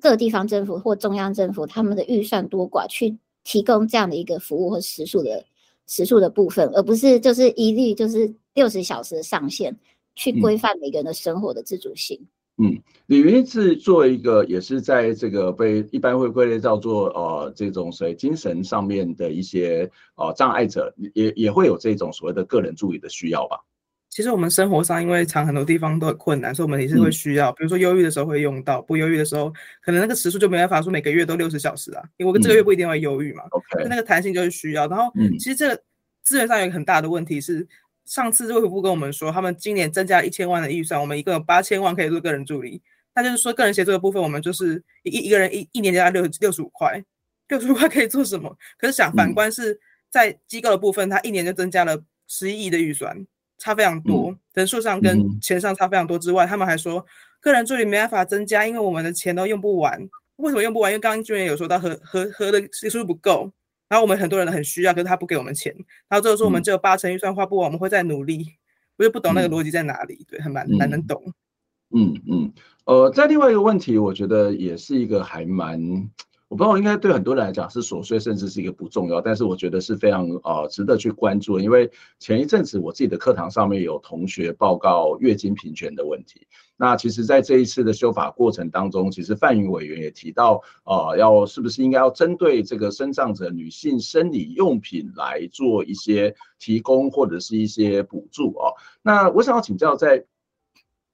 各地方政府或中央政府他们的预算多寡去提供这样的一个服务或时数的时数的部分，而不是就是一律就是六十小时的上限去规范每个人的生活的自主性。嗯，李云是作为一个也是在这个被一般会归类叫做呃这种所谓精神上面的一些呃障碍者，也也会有这种所谓的个人助理的需要吧？其实我们生活上因为常很多地方都很困难，所以我们也是会需要，嗯、比如说忧郁的时候会用到，不忧郁的时候可能那个时数就没办法说每个月都六十小时啊，因为我这个月不一定会忧郁嘛。OK，、嗯、那个弹性就是需要。然后，其实这个资源上有一个很大的问题是，上次卫福部跟我们说，他们今年增加一千万的预算，我们一共有八千万可以做个人助理。那就是说个人协作的部分，我们就是一一个人一一年加六六十五块，六十五块可以做什么？可是想反观是在机构的部分，他一年就增加了十一亿的预算。差非常多，人数上跟钱上差非常多之外，嗯、他们还说个人助理没办法增加，因为我们的钱都用不完。为什么用不完？因为刚刚军人有说到核核核的时数不够，然后我们很多人很需要，可是他不给我们钱，然后最后说我们只有八成预算花不完，我们会再努力。我就不懂那个逻辑在哪里，对，很蛮蛮能懂。嗯嗯，呃，在另外一个问题，我觉得也是一个还蛮。我不知道，应该对很多人来讲是琐碎，甚至是一个不重要，但是我觉得是非常呃值得去关注。因为前一阵子我自己的课堂上面有同学报告月经平权的问题。那其实，在这一次的修法过程当中，其实范云委员也提到，呃，要是不是应该要针对这个身障者女性生理用品来做一些提供或者是一些补助哦。那我想要请教在。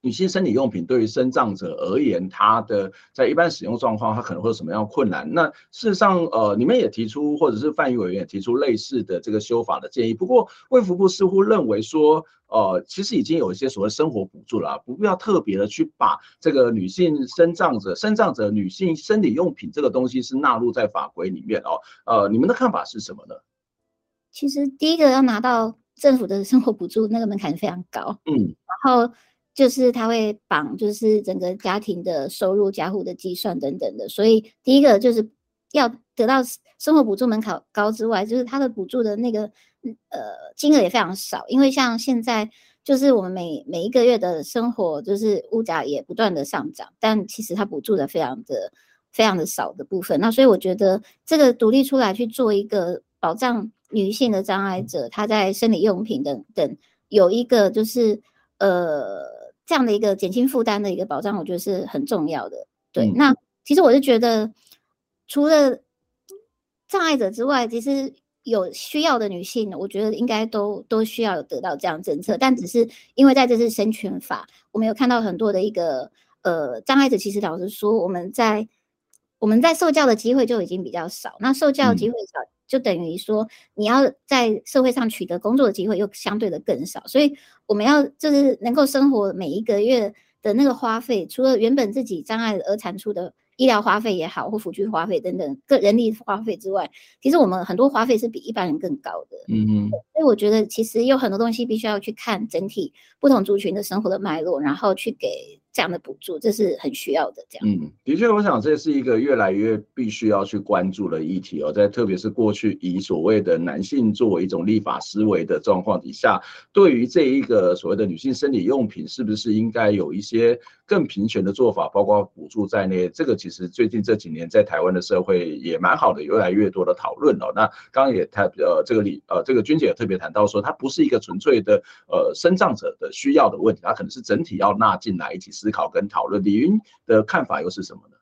女性生理用品对于生障者而言，它的在一般使用状况，它可能会有什么样困难？那事实上，呃，你们也提出，或者是范云委员也提出类似的这个修法的建议。不过，卫福部似乎认为说，呃，其实已经有一些所谓生活补助了，不必要特别的去把这个女性生障者、生障者女性生理用品这个东西是纳入在法规里面哦。呃，你们的看法是什么呢？其实，第一个要拿到政府的生活补助，那个门槛非常高。嗯，然后。就是他会绑，就是整个家庭的收入、家户的计算等等的，所以第一个就是要得到生活补助门槛高之外，就是他的补助的那个呃金额也非常少，因为像现在就是我们每每一个月的生活就是物价也不断的上涨，但其实他补助的非常的非常的少的部分，那所以我觉得这个独立出来去做一个保障女性的障碍者，她在生理用品等等有一个就是呃。这样的一个减轻负担的一个保障，我觉得是很重要的。对，嗯、那其实我是觉得，除了障碍者之外，其实有需要的女性，我觉得应该都都需要得到这样政策。但只是因为在这次生权法，我们有看到很多的一个呃障碍者，其实老实说，我们在我们在受教的机会就已经比较少。那受教的机会少。嗯就等于说，你要在社会上取得工作的机会又相对的更少，所以我们要就是能够生活每一个月的那个花费，除了原本自己障碍而产出的医疗花费也好，或辅具花费等等个人力花费之外，其实我们很多花费是比一般人更高的。嗯嗯，所以我觉得其实有很多东西必须要去看整体不同族群的生活的脉络，然后去给。这样的补助，这是很需要的。这样，嗯，的确，我想这是一个越来越必须要去关注的议题哦。在特别是过去以所谓的男性作为一种立法思维的状况底下，对于这一个所谓的女性生理用品，是不是应该有一些更平权的做法，包括补助在内？这个其实最近这几年在台湾的社会也蛮好的，越来越多的讨论哦。那刚刚也谈呃，这个李呃，这个君姐也特别谈到说，它不是一个纯粹的呃生障者的需要的问题，它可能是整体要纳进来一起思考跟讨论，李云的看法又是什么呢？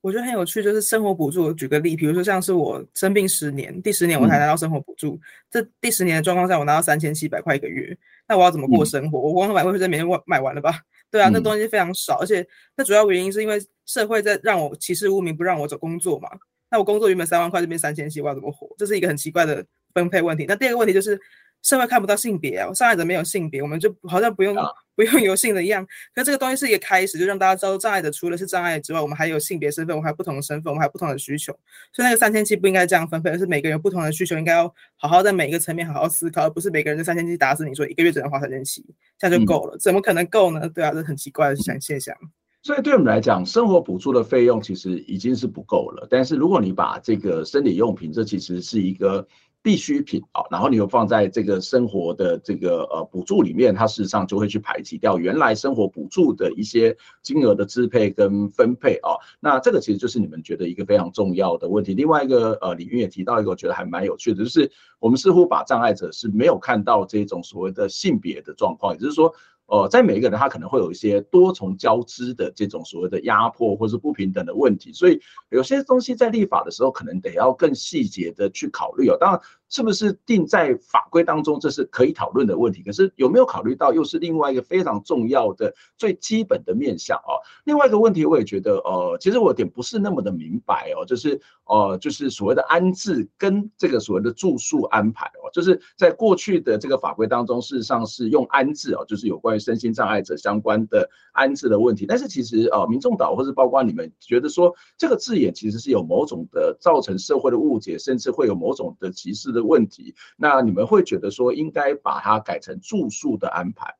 我觉得很有趣，就是生活补助。举个例，比如说像是我生病十年，第十年我才拿到生活补助，嗯、这第十年的状况下，我拿到三千七百块一个月，那我要怎么过生活？嗯、我光买会费每天买完了吧？对啊，那东西非常少，嗯、而且那主要原因是因为社会在让我歧视污名，不让我走工作嘛。那我工作原本三万块，这边三千七，我要怎么活？这是一个很奇怪的分配问题。那第二个问题就是。社会看不到性别啊，障碍者没有性别，我们就好像不用、啊、(laughs) 不用有性的一样。可是这个东西是一个开始，就让大家知道障碍者除了是障碍之外，我们还有性别身份，我们还有不同的身份，我们还有不同的需求。所以那个三千七不应该这样分配，而是每个人有不同的需求，应该要好好在每一个层面好好思考，而不是每个人的三千七打死你说一个月只能花三千七，这样就够了？嗯、怎么可能够呢？对啊，这很奇怪的想现象。所以对我们来讲，生活补助的费用其实已经是不够了。但是如果你把这个生理用品，这其实是一个。必需品啊，然后你又放在这个生活的这个呃补助里面，它事实上就会去排挤掉原来生活补助的一些金额的支配跟分配啊。那这个其实就是你们觉得一个非常重要的问题。另外一个呃，李云也提到一个，我觉得还蛮有趣的，就是我们似乎把障碍者是没有看到这种所谓的性别的状况，也就是说。呃，在每一个人他可能会有一些多重交织的这种所谓的压迫或是不平等的问题，所以有些东西在立法的时候可能得要更细节的去考虑哦。当然，是不是定在法规当中，这是可以讨论的问题。可是有没有考虑到，又是另外一个非常重要的最基本的面向哦。另外一个问题，我也觉得，呃，其实我有点不是那么的明白哦，就是呃，就是所谓的安置跟这个所谓的住宿安排哦，就是在过去的这个法规当中，事实上是用安置哦，就是有关于。身心障碍者相关的安置的问题，但是其实呃，民众党或是包括你们觉得说这个字眼其实是有某种的造成社会的误解，甚至会有某种的歧视的问题。那你们会觉得说应该把它改成住宿的安排？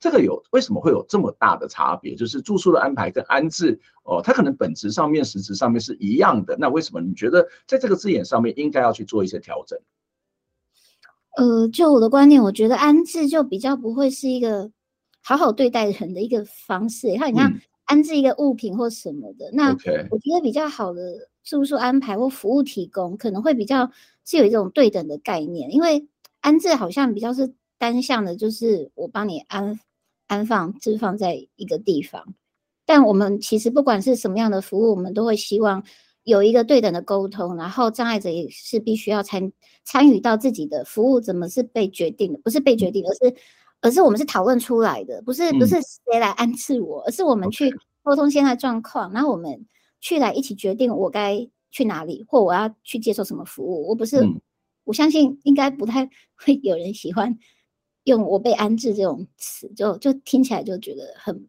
这个有为什么会有这么大的差别？就是住宿的安排跟安置哦，它可能本质上面、实质上面是一样的。那为什么你觉得在这个字眼上面应该要去做一些调整？呃，就我的观念，我觉得安置就比较不会是一个。好好对待人的一个方式，然后你看安置一个物品或什么的，嗯、那我觉得比较好的住宿安排或服务提供，可能会比较是有一种对等的概念，因为安置好像比较是单向的，就是我帮你安安放置放在一个地方，但我们其实不管是什么样的服务，我们都会希望有一个对等的沟通，然后障碍者也是必须要参参与到自己的服务怎么是被决定的，不是被决定，而是。而是我们是讨论出来的，不是不是谁来安置我，嗯、而是我们去沟通现在状况，然后我们去来一起决定我该去哪里，或我要去接受什么服务。我不是，嗯、我相信应该不太会 (laughs) 有人喜欢用“我被安置”这种词，就就听起来就觉得很。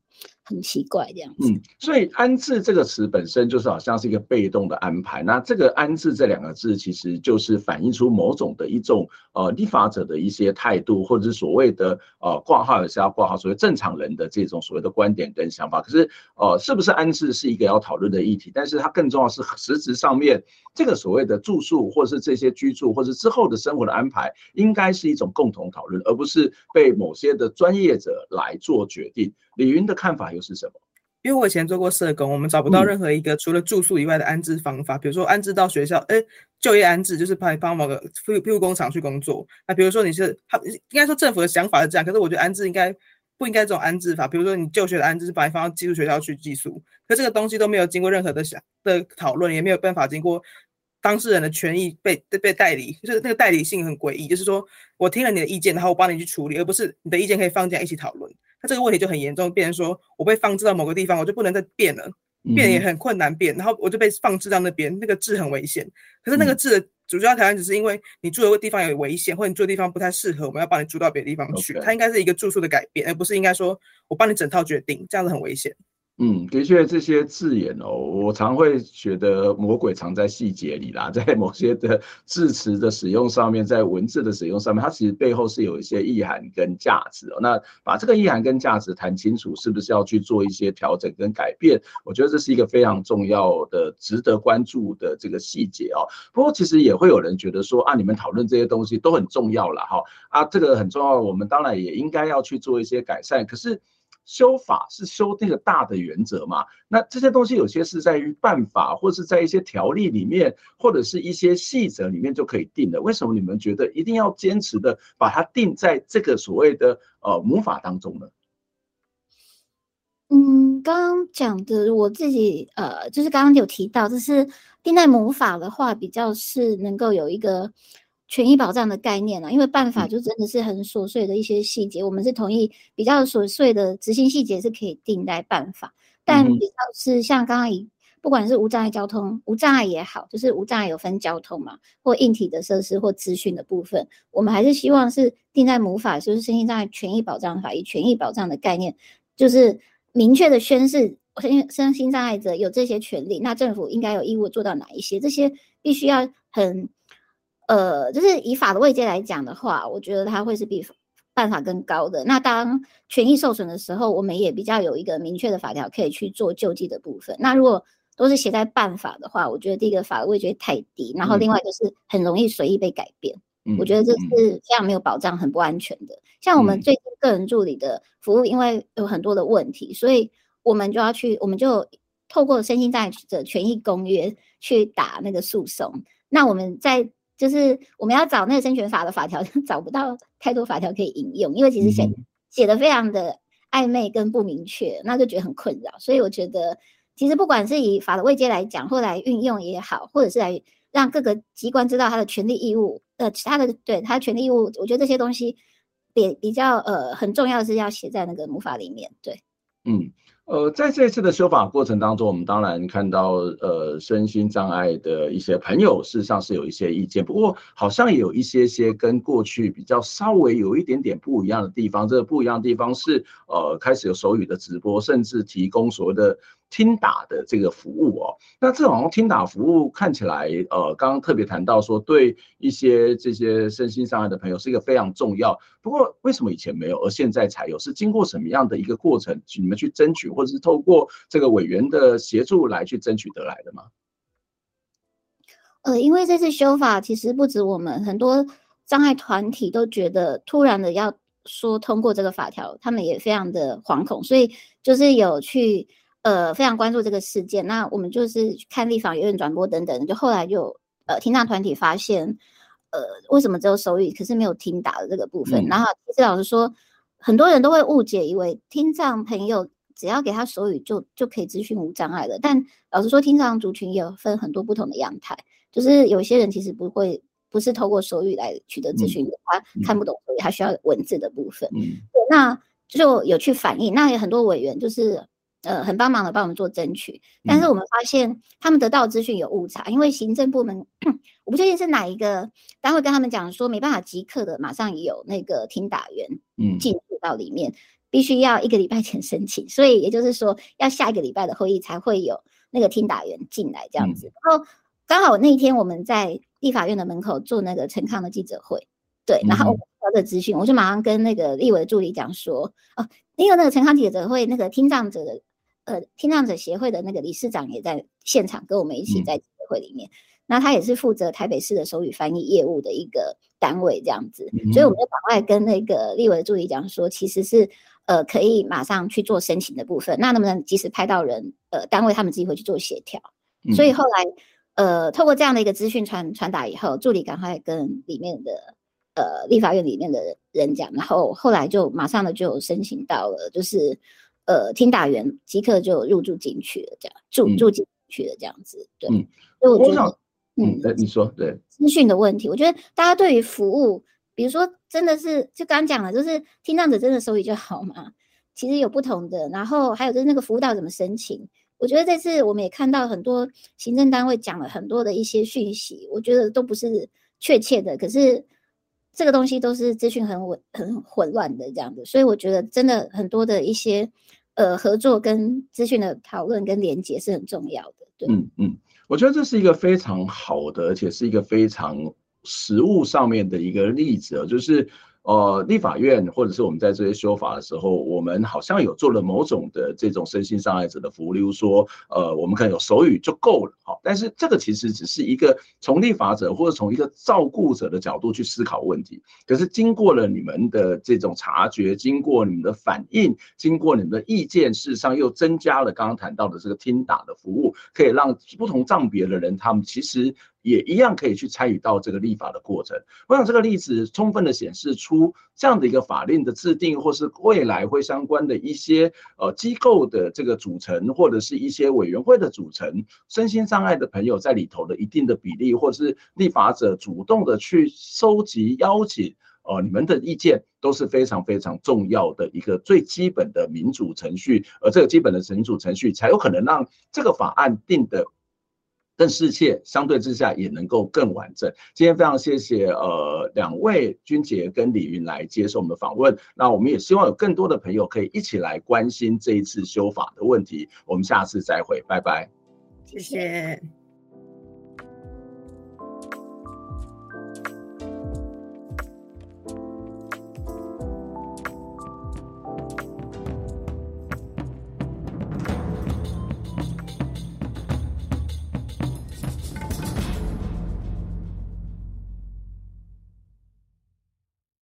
很奇怪这样子，嗯，所以安置这个词本身就是好像是一个被动的安排。那这个安置这两个字，其实就是反映出某种的一种呃立法者的一些态度，或者是所谓的呃挂号也是要挂号，所谓正常人的这种所谓的观点跟想法。可是呃，是不是安置是一个要讨论的议题？但是它更重要是实质上面这个所谓的住宿，或者是这些居住，或是之后的生活的安排，应该是一种共同讨论，而不是被某些的专业者来做决定。李云的看法又是什么？因为我以前做过社工，我们找不到任何一个除了住宿以外的安置方法。嗯、比如说安置到学校，哎，就业安置就是帮你帮某个庇庇护工厂去工作。那比如说你是他，应该说政府的想法是这样，可是我觉得安置应该不应该这种安置法。比如说你就学的安置是把你放到寄宿学校去寄宿，可这个东西都没有经过任何的想 (laughs) 的讨论，也没有办法经过当事人的权益被被代理，就是那个代理性很诡异。就是说我听了你的意见，然后我帮你去处理，而不是你的意见可以放进来一起讨论。他这个问题就很严重，变成说我被放置到某个地方，我就不能再变了，变也很困难变，然后我就被放置到那边，那个治很危险。可是那个治的主要条件只是因为你住的地方有危险，或者你住的地方不太适合，我们要帮你住到别的地方去。它应该是一个住宿的改变，而不是应该说我帮你整套决定，这样子很危险。嗯，的确，这些字眼哦，我常会觉得魔鬼藏在细节里啦，(laughs) 在某些的字词的使用上面，在文字的使用上面，它其实背后是有一些意涵跟价值哦。那把这个意涵跟价值谈清楚，是不是要去做一些调整跟改变？我觉得这是一个非常重要的、值得关注的这个细节哦。不过，其实也会有人觉得说啊，你们讨论这些东西都很重要啦。哈啊，这个很重要，我们当然也应该要去做一些改善。可是。修法是修那个大的原则嘛？那这些东西有些是在于办法，或是在一些条例里面，或者是一些细则里面就可以定的。为什么你们觉得一定要坚持的把它定在这个所谓的呃母法当中呢？嗯，刚刚讲的我自己呃，就是刚刚有提到，就是定在母法的话，比较是能够有一个。权益保障的概念啊，因为办法就真的是很琐碎的一些细节，嗯、我们是同意比较琐碎的执行细节是可以定在办法，但比较是像刚刚以不管是无障碍交通，无障碍也好，就是无障碍有分交通嘛，或硬体的设施或资讯的部分，我们还是希望是定在母法，就是身心障碍权益保障法，以权益保障的概念，就是明确的宣示身身心障碍者有这些权利，那政府应该有义务做到哪一些，这些必须要很。呃，就是以法的位阶来讲的话，我觉得它会是比办法更高的。那当权益受损的时候，我们也比较有一个明确的法条可以去做救济的部分。那如果都是写在办法的话，我觉得第一个法的位阶太低，然后另外就是很容易随意被改变。我觉得这是非常没有保障、很不安全的。像我们最近个人助理的服务，因为有很多的问题，所以我们就要去，我们就透过身心障碍者权益公约去打那个诉讼。那我们在就是我们要找那个生权法的法条，(laughs) 找不到太多法条可以引用，因为其实写写的非常的暧昧跟不明确，那就觉得很困扰。所以我觉得，其实不管是以法的位阶来讲，或来运用也好，或者是来让各个机关知道他的权利义务，呃，其他的对他的权利义务，我觉得这些东西比比较呃很重要的是要写在那个母法里面，对，嗯。呃，在这次的修法过程当中，我们当然看到，呃，身心障碍的一些朋友，事实上是有一些意见，不过好像也有一些些跟过去比较稍微有一点点不一样的地方。这个不一样的地方是，呃，开始有手语的直播，甚至提供所谓的。听打的这个服务哦，那这种听打服务看起来，呃，刚刚特别谈到说，对一些这些身心障碍的朋友是一个非常重要。不过，为什么以前没有，而现在才有？是经过什么样的一个过程，你们去争取，或者是透过这个委员的协助来去争取得来的吗？呃，因为这次修法，其实不止我们，很多障碍团体都觉得突然的要说通过这个法条，他们也非常的惶恐，所以就是有去。呃，非常关注这个事件。那我们就是看立法院转播等等，就后来就呃，听障团体发现，呃，为什么只有手语，可是没有听打的这个部分？嗯、然后其实老实说，很多人都会误解，以为听障朋友只要给他手语就就可以咨询无障碍了。但老实说，听障族群也有分很多不同的样态，就是有些人其实不会，不是透过手语来取得咨询的，他看不懂手语，他需要文字的部分。嗯，对，那就有去反映，那有很多委员就是。呃，很帮忙的帮我们做争取，但是我们发现他们得到资讯有误差，因为行政部门 (clears throat) 我不确定是哪一个单位跟他们讲说没办法即刻的马上有那个听打员进入到里面，必须要一个礼拜前申请，所以也就是说要下一个礼拜的会议才会有那个听打员进来这样子。然后刚好那一天我们在立法院的门口做那个陈康的记者会，对，然后我得到的资讯，我就马上跟那个立委的助理讲说，哦，因为那个陈康记者会那个听障者的。呃，听障者协会的那个理事长也在现场，跟我们一起在协会里面。嗯、那他也是负责台北市的手语翻译业务的一个单位，这样子。嗯、所以我们就赶快跟那个立委的助理讲说，其实是呃可以马上去做申请的部分。那能不能及时派到人？呃，单位他们自己会去做协调。嗯、所以后来呃，透过这样的一个资讯传传达以后，助理赶快跟里面的呃立法院里面的人讲，然后后来就马上的就申请到了，就是。呃，听打员即刻就入住进去了，这样住住进去了，这样子，对。嗯，所以我觉得，嗯，嗯，你说对资讯的问题，我觉得大家对于服务，比如说真的是就刚讲了，就是听障者真的收益就好嘛？其实有不同的，然后还有就是那个服务到怎么申请，我觉得这次我们也看到很多行政单位讲了很多的一些讯息，我觉得都不是确切的，可是这个东西都是资讯很混很混乱的这样子，所以我觉得真的很多的一些。呃，合作跟资讯的讨论跟连接是很重要的。对，嗯嗯，我觉得这是一个非常好的，而且是一个非常实物上面的一个例子，就是。呃，立法院或者是我们在这些修法的时候，我们好像有做了某种的这种身心障碍者的服务，例如说，呃，我们可能有手语就够了，好，但是这个其实只是一个从立法者或者从一个照顾者的角度去思考问题。可是经过了你们的这种察觉，经过你们的反应，经过你们的意见，事实上又增加了刚刚谈到的这个听打的服务，可以让不同障别的人，他们其实。也一样可以去参与到这个立法的过程。我想这个例子充分的显示出这样的一个法令的制定，或是未来会相关的一些呃机构的这个组成，或者是一些委员会的组成，身心障碍的朋友在里头的一定的比例，或是立法者主动的去收集邀请，呃，你们的意见都是非常非常重要的一个最基本的民主程序，而这个基本的民主程序才有可能让这个法案定的。更适切，相对之下也能够更完整。今天非常谢谢呃两位君杰跟李云来接受我们的访问。那我们也希望有更多的朋友可以一起来关心这一次修法的问题。我们下次再会，拜拜。谢谢。